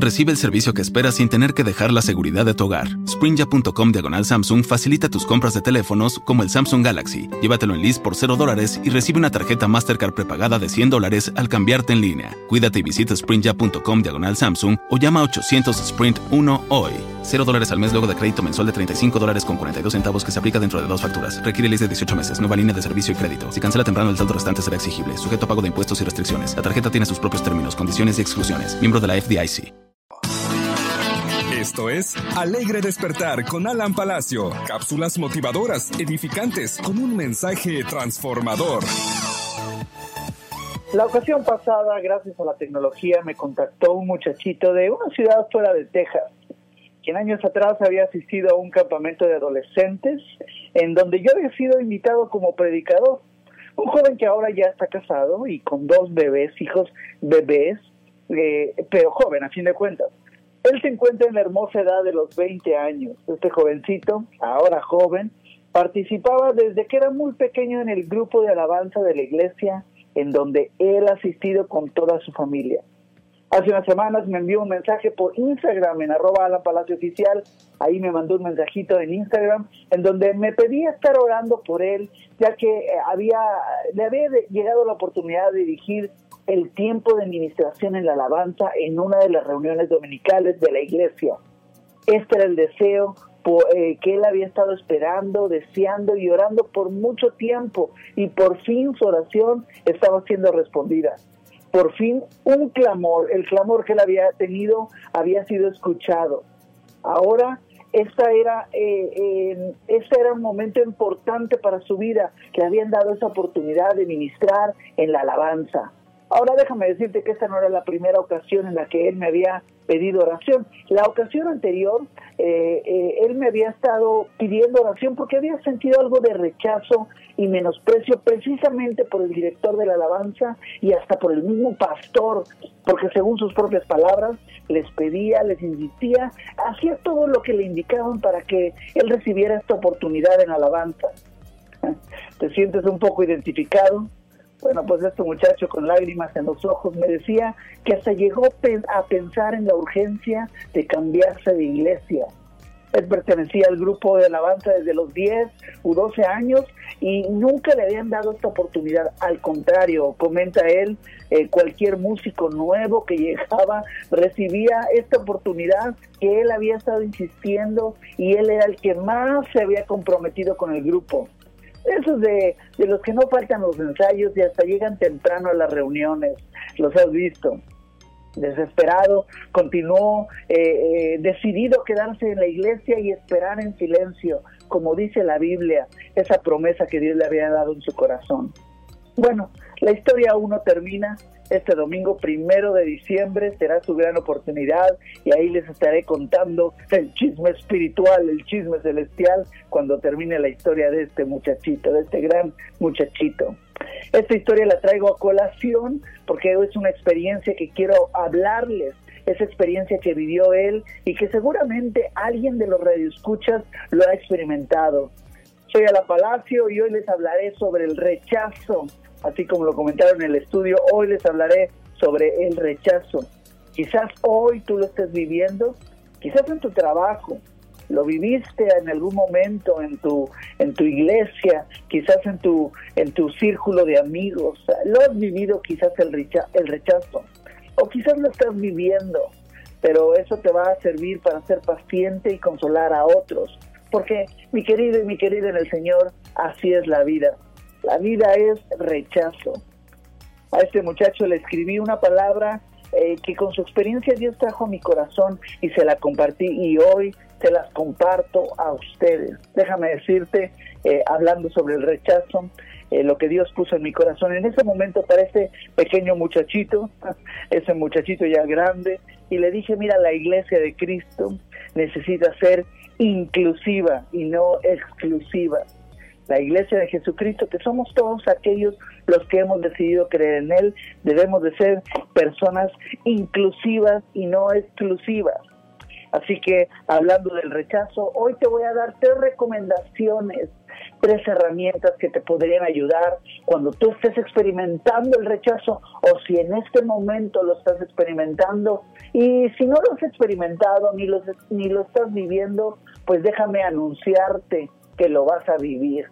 Recibe el servicio que esperas sin tener que dejar la seguridad de tu hogar. Sprinja.com diagonal Samsung facilita tus compras de teléfonos como el Samsung Galaxy. Llévatelo en list por 0 dólares y recibe una tarjeta Mastercard prepagada de 100 dólares al cambiarte en línea. Cuídate y visita Sprinja.com diagonal Samsung o llama a 800 Sprint 1 hoy. 0 dólares al mes luego de crédito mensual de 35 dólares con 42 centavos que se aplica dentro de dos facturas. Requiere list de 18 meses. Nueva línea de servicio y crédito. Si cancela temprano el saldo restante será exigible. Sujeto a pago de impuestos y restricciones. La tarjeta tiene sus propios términos, condiciones y exclusiones. Miembro de la FDIC. Esto es Alegre Despertar con Alan Palacio. Cápsulas motivadoras, edificantes, con un mensaje transformador. La ocasión pasada, gracias a la tecnología, me contactó un muchachito de una ciudad fuera de Texas, quien años atrás había asistido a un campamento de adolescentes en donde yo había sido invitado como predicador. Un joven que ahora ya está casado y con dos bebés, hijos bebés, eh, pero joven a fin de cuentas. Él se encuentra en la hermosa edad de los 20 años. Este jovencito, ahora joven, participaba desde que era muy pequeño en el grupo de alabanza de la iglesia en donde él ha asistido con toda su familia. Hace unas semanas me envió un mensaje por Instagram en arroba la Palacio Oficial. Ahí me mandó un mensajito en Instagram en donde me pedía estar orando por él, ya que eh, había, le había llegado la oportunidad de dirigir el tiempo de administración en la alabanza en una de las reuniones dominicales de la iglesia. Este era el deseo eh, que él había estado esperando, deseando y orando por mucho tiempo y por fin su oración estaba siendo respondida. Por fin un clamor, el clamor que él había tenido había sido escuchado. Ahora esta era, eh, este era un momento importante para su vida, que le habían dado esa oportunidad de ministrar en la alabanza. Ahora déjame decirte que esta no era la primera ocasión en la que él me había pedido oración. La ocasión anterior, eh, eh, él me había estado pidiendo oración porque había sentido algo de rechazo y menosprecio precisamente por el director de la alabanza y hasta por el mismo pastor, porque según sus propias palabras, les pedía, les insistía, hacía todo lo que le indicaban para que él recibiera esta oportunidad en alabanza. ¿Te sientes un poco identificado? Bueno, pues este muchacho con lágrimas en los ojos me decía que hasta llegó a pensar en la urgencia de cambiarse de iglesia. Él pertenecía al grupo de alabanza desde los 10 u 12 años y nunca le habían dado esta oportunidad. Al contrario, comenta él, eh, cualquier músico nuevo que llegaba recibía esta oportunidad que él había estado insistiendo y él era el que más se había comprometido con el grupo. Esos de, los que no faltan los ensayos y hasta llegan temprano a las reuniones, los has visto. Desesperado, continuó eh, eh, decidido quedarse en la iglesia y esperar en silencio, como dice la Biblia, esa promesa que Dios le había dado en su corazón. Bueno, la historia aún no termina, este domingo primero de diciembre será su gran oportunidad y ahí les estaré contando el chisme espiritual, el chisme celestial, cuando termine la historia de este muchachito, de este gran muchachito. Esta historia la traigo a colación porque es una experiencia que quiero hablarles esa experiencia que vivió él y que seguramente alguien de los radioescuchas lo ha experimentado. Soy a la Palacio y hoy les hablaré sobre el rechazo así como lo comentaron en el estudio, hoy les hablaré sobre el rechazo. Quizás hoy tú lo estés viviendo, quizás en tu trabajo, lo viviste en algún momento en tu en tu iglesia, quizás en tu en tu círculo de amigos, lo has vivido quizás el el rechazo o quizás lo estás viviendo, pero eso te va a servir para ser paciente y consolar a otros, porque mi querido y mi querida en el Señor, así es la vida. La vida es rechazo. A este muchacho le escribí una palabra eh, que con su experiencia Dios trajo a mi corazón y se la compartí y hoy se las comparto a ustedes. Déjame decirte, eh, hablando sobre el rechazo, eh, lo que Dios puso en mi corazón. En ese momento para ese pequeño muchachito, ese muchachito ya grande, y le dije, mira, la iglesia de Cristo necesita ser inclusiva y no exclusiva la iglesia de Jesucristo, que somos todos aquellos los que hemos decidido creer en Él, debemos de ser personas inclusivas y no exclusivas. Así que hablando del rechazo, hoy te voy a dar tres recomendaciones tres herramientas que te podrían ayudar cuando tú estés experimentando el rechazo o si en este momento lo estás experimentando y si no lo has experimentado ni lo, ni lo estás viviendo, pues déjame anunciarte que lo vas a vivir.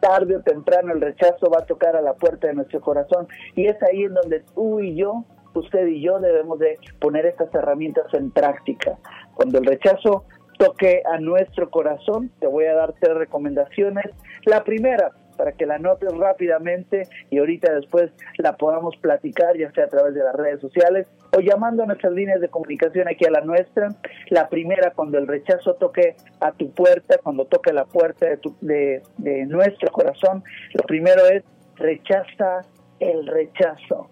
Tarde o temprano el rechazo va a tocar a la puerta de nuestro corazón y es ahí en donde tú y yo, usted y yo debemos de poner estas herramientas en práctica. Cuando el rechazo toque a nuestro corazón, te voy a dar tres recomendaciones. La primera, para que la notes rápidamente y ahorita después la podamos platicar, ya sea a través de las redes sociales o llamando a nuestras líneas de comunicación aquí a la nuestra. La primera, cuando el rechazo toque a tu puerta, cuando toque la puerta de, de, de nuestro corazón, lo primero es rechaza el rechazo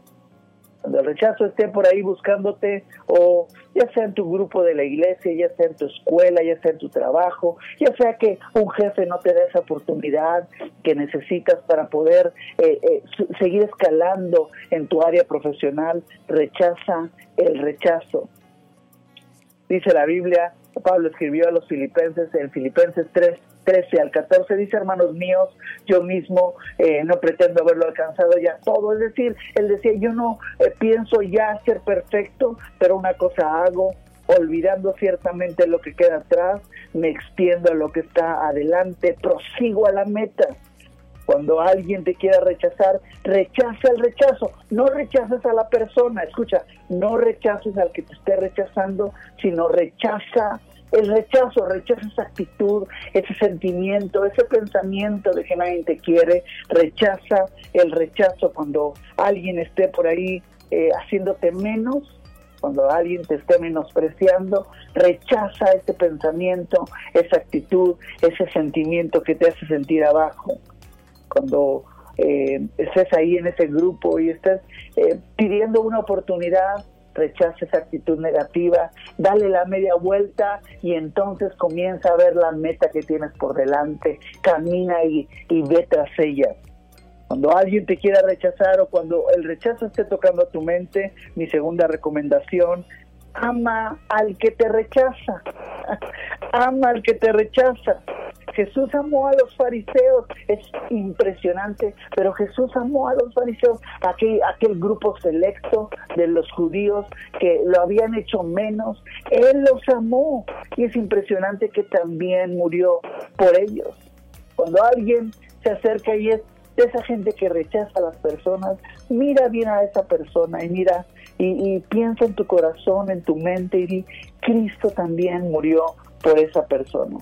cuando el rechazo esté por ahí buscándote, o ya sea en tu grupo de la iglesia, ya sea en tu escuela, ya sea en tu trabajo, ya sea que un jefe no te dé esa oportunidad que necesitas para poder eh, eh, seguir escalando en tu área profesional, rechaza el rechazo. Dice la Biblia, Pablo escribió a los filipenses en Filipenses 3, 13 al 14 dice, hermanos míos, yo mismo eh, no pretendo haberlo alcanzado ya todo. Es decir, él decía, yo no eh, pienso ya ser perfecto, pero una cosa hago, olvidando ciertamente lo que queda atrás, me extiendo a lo que está adelante, prosigo a la meta. Cuando alguien te quiera rechazar, rechaza el rechazo. No rechaces a la persona, escucha, no rechaces al que te esté rechazando, sino rechaza el rechazo, rechaza esa actitud, ese sentimiento, ese pensamiento de que nadie te quiere, rechaza el rechazo cuando alguien esté por ahí eh, haciéndote menos, cuando alguien te esté menospreciando, rechaza ese pensamiento, esa actitud, ese sentimiento que te hace sentir abajo. Cuando eh, estés ahí en ese grupo y estés eh, pidiendo una oportunidad, rechaza esa actitud negativa, dale la media vuelta y entonces comienza a ver la meta que tienes por delante, camina y, y ve tras ella. Cuando alguien te quiera rechazar o cuando el rechazo esté tocando a tu mente, mi segunda recomendación, ama al que te rechaza, ama al que te rechaza. Jesús amó a los fariseos, es impresionante, pero Jesús amó a los fariseos, aquel, aquel grupo selecto de los judíos que lo habían hecho menos, Él los amó y es impresionante que también murió por ellos. Cuando alguien se acerca y es de esa gente que rechaza a las personas, mira bien a esa persona y mira y, y piensa en tu corazón, en tu mente y di, Cristo también murió por esa persona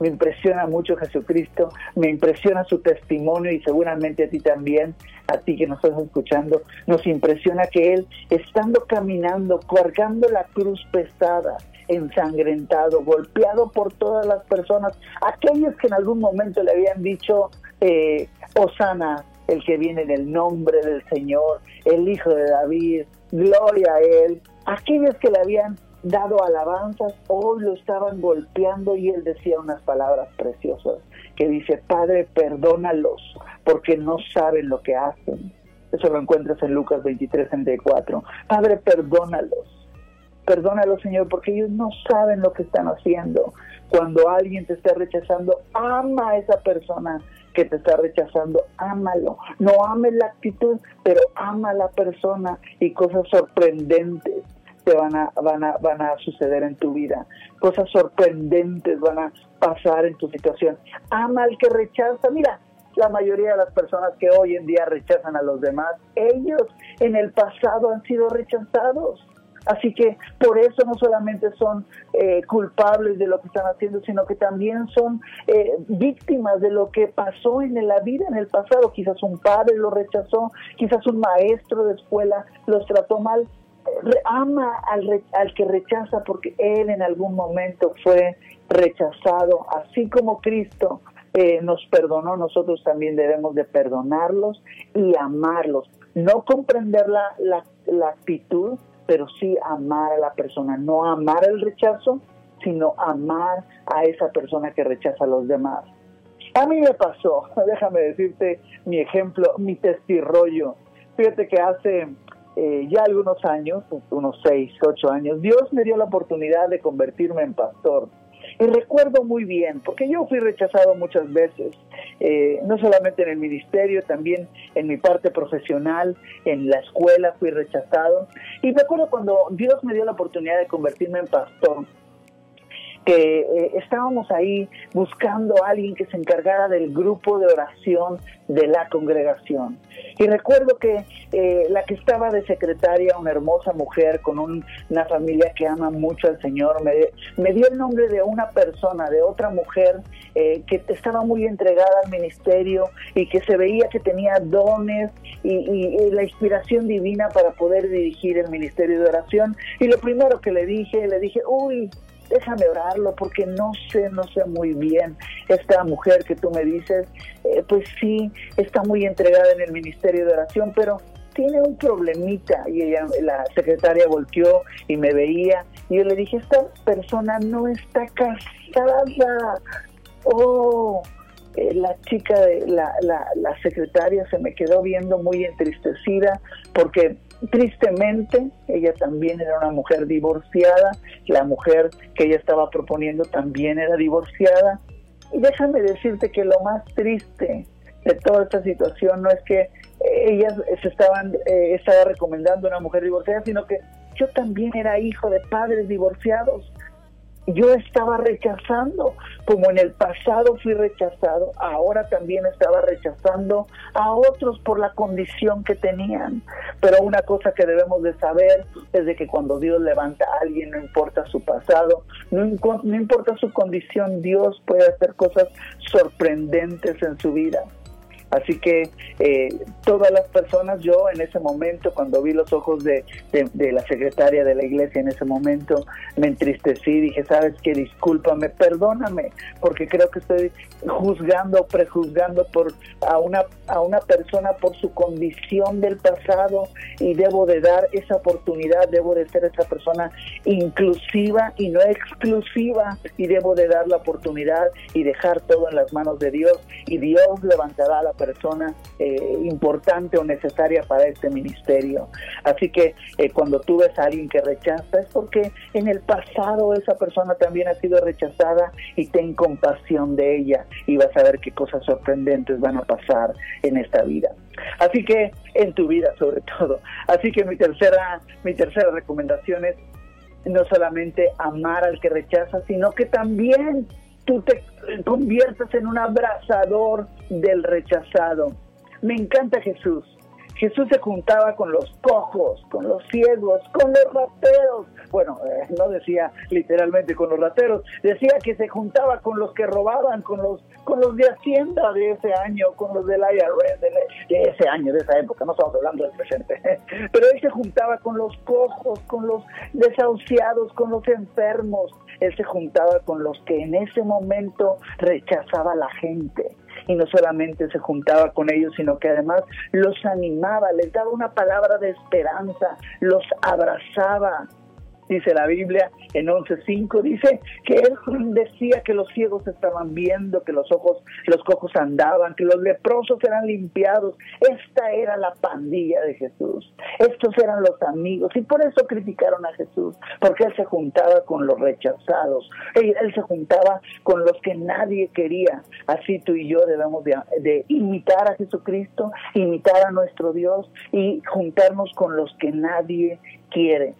me impresiona mucho Jesucristo, me impresiona su testimonio y seguramente a ti también, a ti que nos estás escuchando, nos impresiona que Él, estando caminando, cargando la cruz pesada, ensangrentado, golpeado por todas las personas, aquellos que en algún momento le habían dicho, eh, Osana, el que viene en el nombre del Señor, el Hijo de David, gloria a Él, aquellos que le habían dado alabanzas, hoy lo estaban golpeando y él decía unas palabras preciosas que dice, Padre, perdónalos porque no saben lo que hacen. Eso lo encuentras en Lucas 23, 34. Padre, perdónalos. Perdónalos, Señor, porque ellos no saben lo que están haciendo. Cuando alguien te está rechazando, ama a esa persona que te está rechazando, ámalo. No ames la actitud, pero ama a la persona y cosas sorprendentes te van a, van a, van a suceder en tu vida. Cosas sorprendentes van a pasar en tu situación. Ama al que rechaza. Mira, la mayoría de las personas que hoy en día rechazan a los demás, ellos en el pasado han sido rechazados. Así que por eso no solamente son eh, culpables de lo que están haciendo, sino que también son eh, víctimas de lo que pasó en la vida en el pasado. Quizás un padre lo rechazó, quizás un maestro de escuela los trató mal, ama al, al que rechaza porque él en algún momento fue rechazado, así como Cristo eh, nos perdonó, nosotros también debemos de perdonarlos y amarlos. No comprender la, la, la actitud, pero sí amar a la persona, no amar el rechazo, sino amar a esa persona que rechaza a los demás. A mí me pasó, déjame decirte mi ejemplo, mi testirrollo. Fíjate que hace eh, ya algunos años, unos seis, ocho años, Dios me dio la oportunidad de convertirme en pastor. Y recuerdo muy bien, porque yo fui rechazado muchas veces, eh, no solamente en el ministerio, también en mi parte profesional, en la escuela fui rechazado. Y me acuerdo cuando Dios me dio la oportunidad de convertirme en pastor, que eh, estábamos ahí buscando a alguien que se encargara del grupo de oración de la congregación. Y recuerdo que eh, la que estaba de secretaria, una hermosa mujer con una familia que ama mucho al Señor, me, me, dio el nombre de una persona, de otra mujer eh, que estaba muy entregada al ministerio y que se veía que tenía dones y, y la inspiración divina para poder dirigir el ministerio de oración. Y lo primero que le dije, le dije, uy, déjame orarlo porque no sé, no sé muy bien. Esta mujer que tú me dices, eh, pues sí, está muy entregada en el ministerio de oración, pero tiene un problemita. Y ella, la secretaria volteó y me veía y yo le dije, esta persona no está casada. Oh, eh, la chica, de la, la, la secretaria se me quedó viendo muy entristecida porque Tristemente, ella también era una mujer divorciada, la mujer que ella estaba proponiendo también era divorciada. Y déjame decirte que lo más triste de toda esta situación no es que ellas se estaban eh, estaba recomendando una mujer divorciada, sino que yo también era hijo de padres divorciados yo estaba rechazando, como en el pasado fui rechazado, ahora también estaba rechazando a otros por la condición que tenían. Pero una cosa que debemos de saber es de que cuando Dios levanta a alguien, no importa su pasado, no, no importa su condición, Dios puede hacer cosas sorprendentes en su vida. Así que eh, todas las personas, yo en ese momento, cuando vi los ojos de, la secretaria de la iglesia en ese momento, me entristecí, dije, sabes qué, discúlpame, perdóname, porque creo que estoy juzgando, prejuzgando por, a, una, a una persona por su condición del pasado y debo de dar esa oportunidad, debo de ser esa persona inclusiva y no exclusiva y debo de dar la oportunidad y dejar todo en las manos de Dios y Dios levantará a la persona eh, importante o necesaria para este ministerio. Así que eh, cuando tú ves a alguien que rechaza es porque en el pasado esa persona también ha sido rechazada y ten compasión de ella y vas a ver qué cosas sorprendentes van a pasar en esta vida. Así que en tu vida sobre todo. Así que mi tercera mi tercera recomendación es no solamente amar al que rechaza, sino que también tú te conviertas en un abrazador del rechazado. Me encanta Jesús. Jesús se juntaba con los cojos, con los ciegos, con los rateros. Bueno, eh, no decía literalmente con los rateros, decía que se juntaba con los que robaban, con los con los de Hacienda de ese año, con los del IRS de, de ese año, de esa época, no estamos hablando del presente. Pero él se juntaba con los cojos, con los desahuciados, con los enfermos. Él se juntaba con los que en ese momento rechazaba la gente. Y no solamente se juntaba con ellos, sino que además los animaba, les daba una palabra de esperanza, los abrazaba, dice la Biblia en 11.5, dice que él decía que los ciegos estaban viendo, que los ojos, los cojos andaban, que los leprosos eran limpiados. Esta era la pandilla de Jesús. Estos eran los amigos y por eso criticaron a Jesús, porque él se juntaba con los rechazados, él, se juntaba con los que nadie quería. Así tú y yo debemos de, de imitar a Jesucristo, imitar a nuestro Dios y juntarnos con los que nadie quiere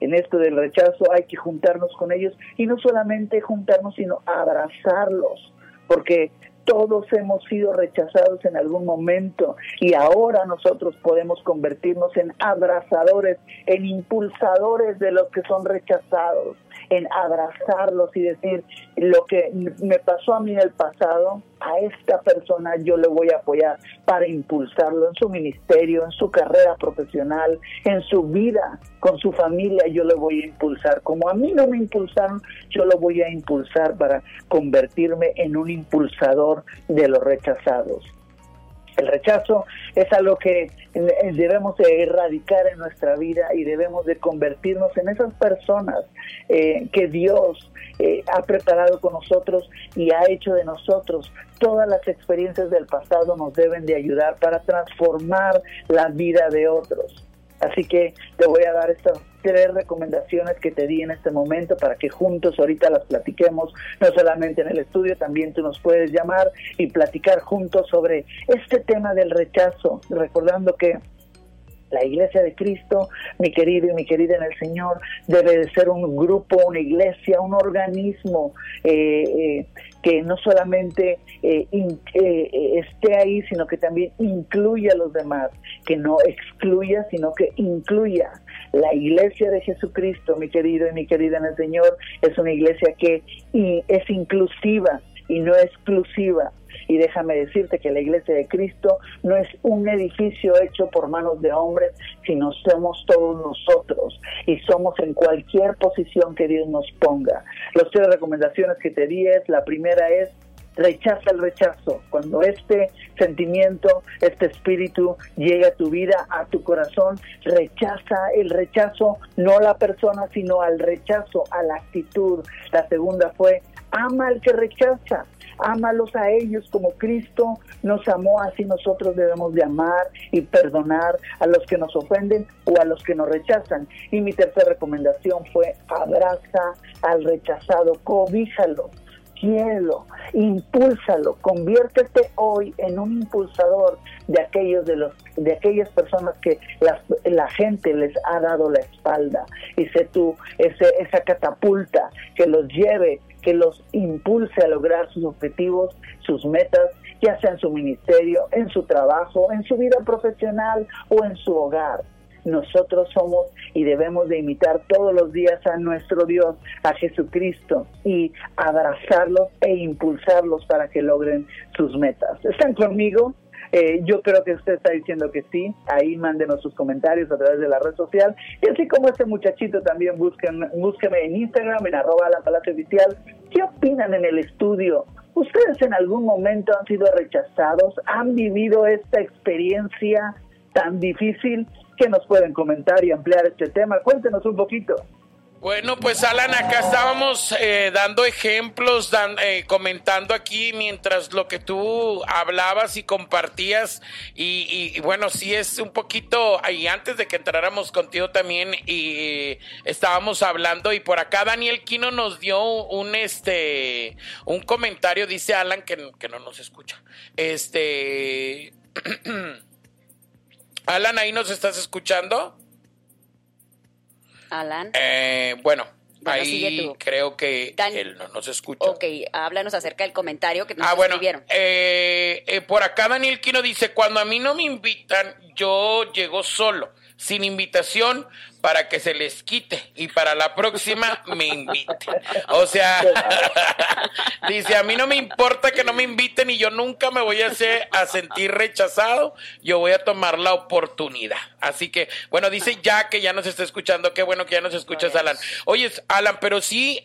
en esto del rechazo hay que juntarnos con ellos y no solamente juntarnos, sino abrazarlos, porque todos hemos sido rechazados en algún momento y ahora nosotros podemos convertirnos en abrazadores, en impulsadores de los que son rechazados, en abrazarlos y decir lo que me pasó a mí en el pasado, a esta persona yo le voy a apoyar para impulsarlo en su ministerio, en su carrera profesional, en su vida, con su familia, yo le voy a impulsar. Como a mí no me impulsaron, yo lo voy a impulsar para convertirme en un impulsador de los rechazados. El rechazo es algo que eh, debemos de erradicar en nuestra vida y debemos de convertirnos en esas personas eh, que Dios eh, ha preparado con nosotros y ha hecho de nosotros. Todas las experiencias del pasado nos deben de ayudar para transformar la vida de otros. Así que te voy a dar estas tres recomendaciones que te di en este momento para que juntos ahorita las platiquemos, no solamente en el estudio, también tú nos puedes llamar y platicar juntos sobre este tema del rechazo, recordando que la iglesia de Cristo, mi querido y mi querida en el Señor, debe de ser un grupo, una iglesia, un organismo eh, eh, que no solamente eh, esté ahí, sino que también incluya a los demás, que no excluya, sino que incluya. La iglesia de Jesucristo, mi querido y mi querida en el Señor, es una iglesia que es inclusiva y no exclusiva y déjame decirte que la iglesia de Cristo no es un edificio hecho por manos de hombres, sino somos todos nosotros y somos en cualquier posición que Dios nos ponga. Las tres recomendaciones que te di es, la primera es rechaza el rechazo. Cuando este sentimiento, este espíritu llega a tu vida, a tu corazón, rechaza el rechazo, no a la persona, sino al rechazo, a la actitud. La segunda fue, ama al que rechaza ámalos a ellos como Cristo nos amó, así nosotros debemos de amar y perdonar a los que nos ofenden o a los que nos rechazan. Y mi tercera recomendación fue abraza al rechazado, cobíjalo, quiérelo, impúlsalo, conviértete hoy en un impulsador de aquellos de los de aquellas personas que la, la gente les ha dado la espalda y sé tú ese, esa catapulta que los lleve que los impulse a lograr sus objetivos, sus metas, ya sea en su ministerio, en su trabajo, en su vida profesional o en su hogar. Nosotros somos y debemos de imitar todos los días a nuestro Dios, a Jesucristo, y abrazarlos e impulsarlos para que logren sus metas. ¿Están conmigo? Eh, yo creo que usted está diciendo que sí. Ahí mándenos sus comentarios a través de la red social. Y así como este muchachito también, busquen, búsqueme en Instagram, en arroba la palacio oficial. ¿Qué opinan en el estudio? ¿Ustedes en algún momento han sido rechazados? ¿Han vivido esta experiencia tan difícil? que nos pueden comentar y ampliar este tema? Cuéntenos un poquito. Bueno, pues Alan, acá estábamos eh, dando ejemplos, eh, comentando aquí mientras lo que tú hablabas y compartías y, bueno, sí es un poquito, y antes de que entráramos contigo también y estábamos hablando y por acá Daniel Quino nos dio un este un comentario, dice Alan que, que no nos escucha. Este Alan, ahí nos estás escuchando. Alan. Eh, bueno, ahí creo que él no nos escucha. Ok, háblanos acerca del comentario que nos ah, bueno, eh, eh, por acá Daniel Quino dice, cuando a mí no me invitan, yo llego solo, sin invitación, para que se les quite y para la próxima me inviten. O sea, dice, a mí no me importa que no me inviten y yo nunca me voy a, hacer, a sentir rechazado, yo voy a tomar la oportunidad. Así que, bueno, dice ya que ya nos está escuchando, qué bueno que ya nos escuchas, Alan. Oye, Alan, pero sí,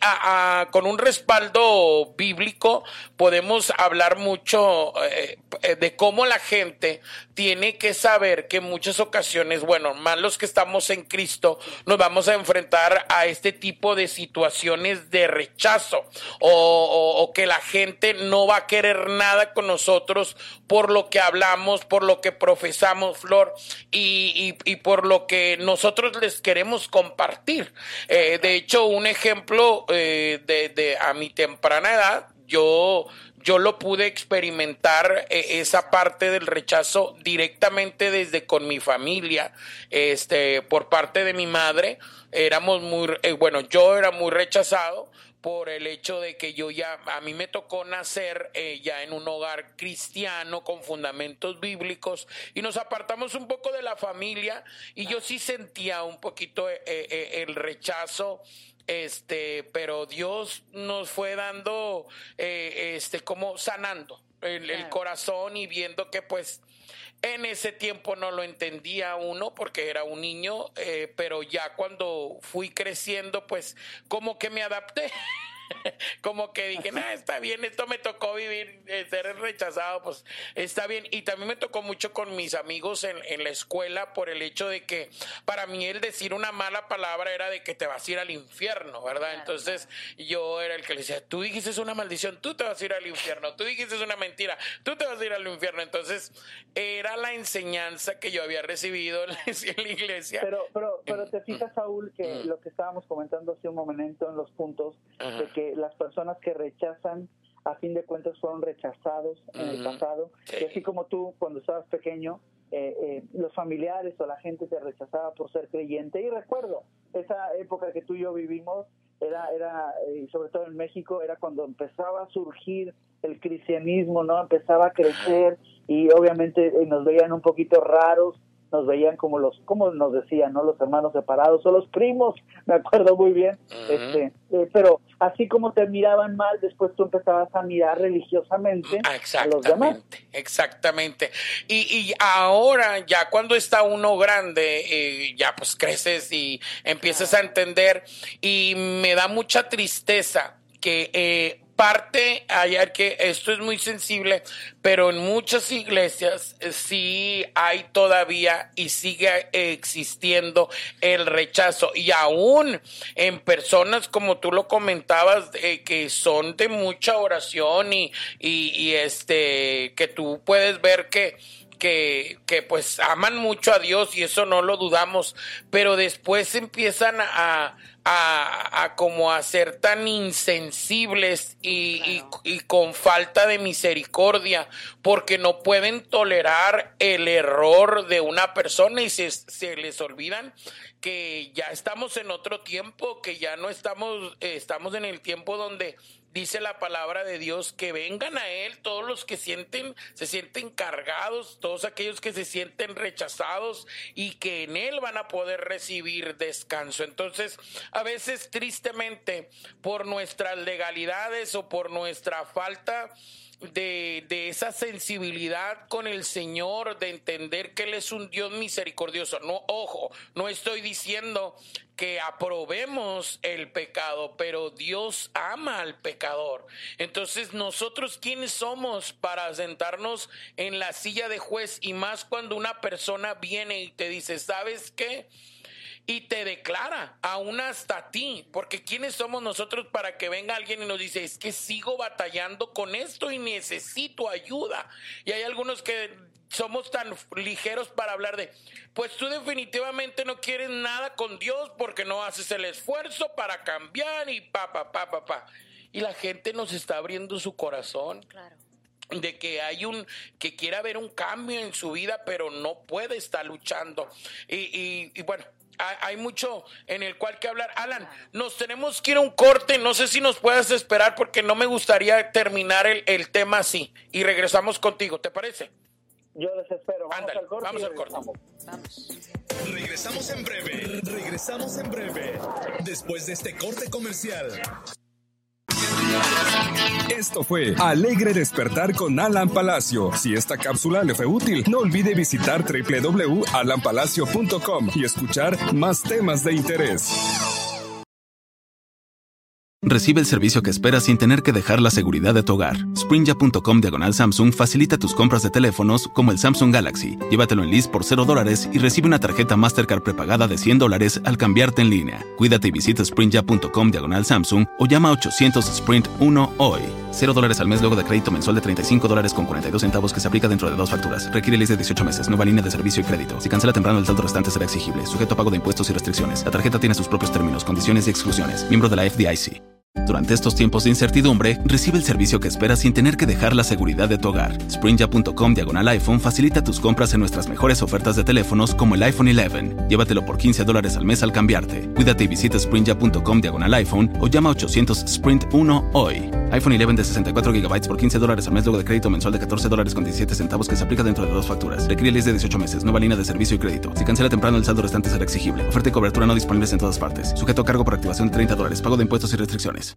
con un respaldo bíblico podemos hablar mucho eh, de cómo la gente tiene que saber que en muchas ocasiones, bueno, más los que estamos en Cristo, nos vamos a enfrentar a este tipo de situaciones de rechazo o, que la gente no va a querer nada con nosotros por lo que hablamos, por lo que profesamos, Flor, y, por lo que nosotros les queremos compartir. Eh, de hecho, un ejemplo eh, de, de a mi temprana edad, yo yo lo pude experimentar eh, esa parte del rechazo directamente desde con mi familia, este, por parte de mi madre, éramos muy, eh, bueno, yo era muy rechazado por el hecho de que yo ya, a mí me tocó nacer eh, ya en un hogar cristiano con fundamentos bíblicos y nos apartamos un poco de la familia y yo sí sentía un poquito el rechazo este, pero Dios nos fue dando, eh, este, como sanando el, corazón y viendo que pues en ese tiempo no lo entendía uno porque era un niño, eh, pero ya cuando fui creciendo, pues como que me adapté. como que dije, nah, está bien, esto me tocó vivir, eh, ser rechazado, pues está bien. Y también me tocó mucho con mis amigos en, en, la escuela por el hecho de que para mí el decir una mala palabra era de que te vas a ir al infierno, ¿verdad? Entonces yo era el que le decía, tú dijiste una maldición, tú te vas a ir al infierno, tú dijiste una mentira, tú te vas a ir al infierno. Entonces era la enseñanza que yo había recibido en la iglesia. Pero, pero, pero te fijas, Saúl, que lo que estábamos comentando hace un momento en los puntos, de que las personas que rechazan, a fin de cuentas fueron rechazados en el pasado, y así como tú cuando estabas pequeño, eh, eh, los familiares o la gente te rechazaba por ser creyente. Y recuerdo esa época que tú y yo vivimos, era, era eh, sobre todo en México, era cuando empezaba a surgir el cristianismo, ¿no? Empezaba a crecer y obviamente nos veían un poquito raros nos veían como los, como nos decían, ¿no? Los hermanos separados o los primos, me acuerdo muy bien. este, eh, pero así como te miraban mal, después tú empezabas a mirar religiosamente a los demás. Exactamente. Y, y ahora, ya cuando está uno grande, eh, ya pues creces y empiezas a entender y me da mucha tristeza que eh, parte, ayer que esto es muy sensible, pero en muchas iglesias eh, sí hay todavía y sigue existiendo el rechazo. Y aún en personas como tú lo comentabas, eh, que son de mucha oración y, y, este, que tú puedes ver que que, que pues aman mucho a Dios y eso no lo dudamos, pero después empiezan a, a, a, como a ser tan insensibles y, y, con falta de misericordia, porque no pueden tolerar el error de una persona y se, se les olvidan que ya estamos en otro tiempo, que ya no estamos, eh, estamos en el tiempo donde dice la palabra de Dios que vengan a Él todos los que sienten, se sienten cargados, todos aquellos que se sienten rechazados y que en Él van a poder recibir descanso. Entonces, a veces tristemente, por nuestras legalidades o por nuestra falta de, de, esa sensibilidad con el Señor, de entender que Él es un Dios misericordioso. No, ojo, no estoy diciendo que aprobemos el pecado, pero Dios ama al pecador. Entonces, nosotros quiénes somos para sentarnos en la silla de juez y más cuando una persona viene y te dice, ¿sabes qué? Y te declara aún hasta ti, porque ¿quiénes somos nosotros para que venga alguien y nos dice, es que sigo batallando con esto y necesito ayuda? Y hay algunos que somos tan ligeros para hablar de, pues tú definitivamente no quieres nada con Dios porque no haces el esfuerzo para cambiar y pa, pa, pa, pa, pa. Y la gente nos está abriendo su corazón. Claro de que hay un que quiera ver un cambio en su vida pero no puede estar luchando y, y, y bueno hay mucho en el cual que hablar. Alan, nos tenemos que ir a un corte, no sé si nos puedas esperar porque no me gustaría terminar el, tema así y regresamos contigo, ¿te parece? Yo les espero. Vamos al corte. Vamos al corte. Vamos. Regresamos en breve. Regresamos en breve. Después de este corte comercial. Esto fue Alegre Despertar con Alan Palacio. Si esta cápsula le fue útil, no olvide visitar www.alanpalacio.com y escuchar más temas de interés. Recibe el servicio que esperas sin tener que dejar la seguridad de tu hogar. Diagonal Samsung facilita tus compras de teléfonos como el Samsung Galaxy. Llévatelo en list por 0 dólares y recibe una tarjeta Mastercard prepagada de 100 dólares al cambiarte en línea. Cuídate y visita sprinja.com diagonal Samsung o llama a 800 Sprint 1 hoy. 0 dólares al mes luego de crédito mensual de 35 dólares con 42 centavos que se aplica dentro de dos facturas. Requiere list de 18 meses. Nueva línea de servicio y crédito. Si cancela temprano el saldo restante será exigible. Sujeto a pago de impuestos y restricciones. La tarjeta tiene sus propios términos, condiciones y exclusiones. Miembro de la FDIC. Durante estos tiempos de incertidumbre, recibe el servicio que esperas sin tener que dejar la seguridad de tu hogar. Sprinja.com diagonal iPhone facilita tus compras en nuestras mejores ofertas de teléfonos como el iPhone 11. Llévatelo por 15 dólares al mes al cambiarte. Cuídate y visita sprinja.com diagonal iPhone o llama a 800 Sprint 1 hoy. iPhone 11 de 64 GB por 15 dólares al mes luego de crédito mensual de 14 dólares con 17 centavos que se aplica dentro de dos facturas. Requiere list de 18 meses. Nueva línea de servicio y crédito. Si cancela temprano el saldo restante será exigible. Oferta y cobertura no disponibles en todas partes. Sujeto a cargo por activación de 30 dólares. Pago de impuestos y restricciones.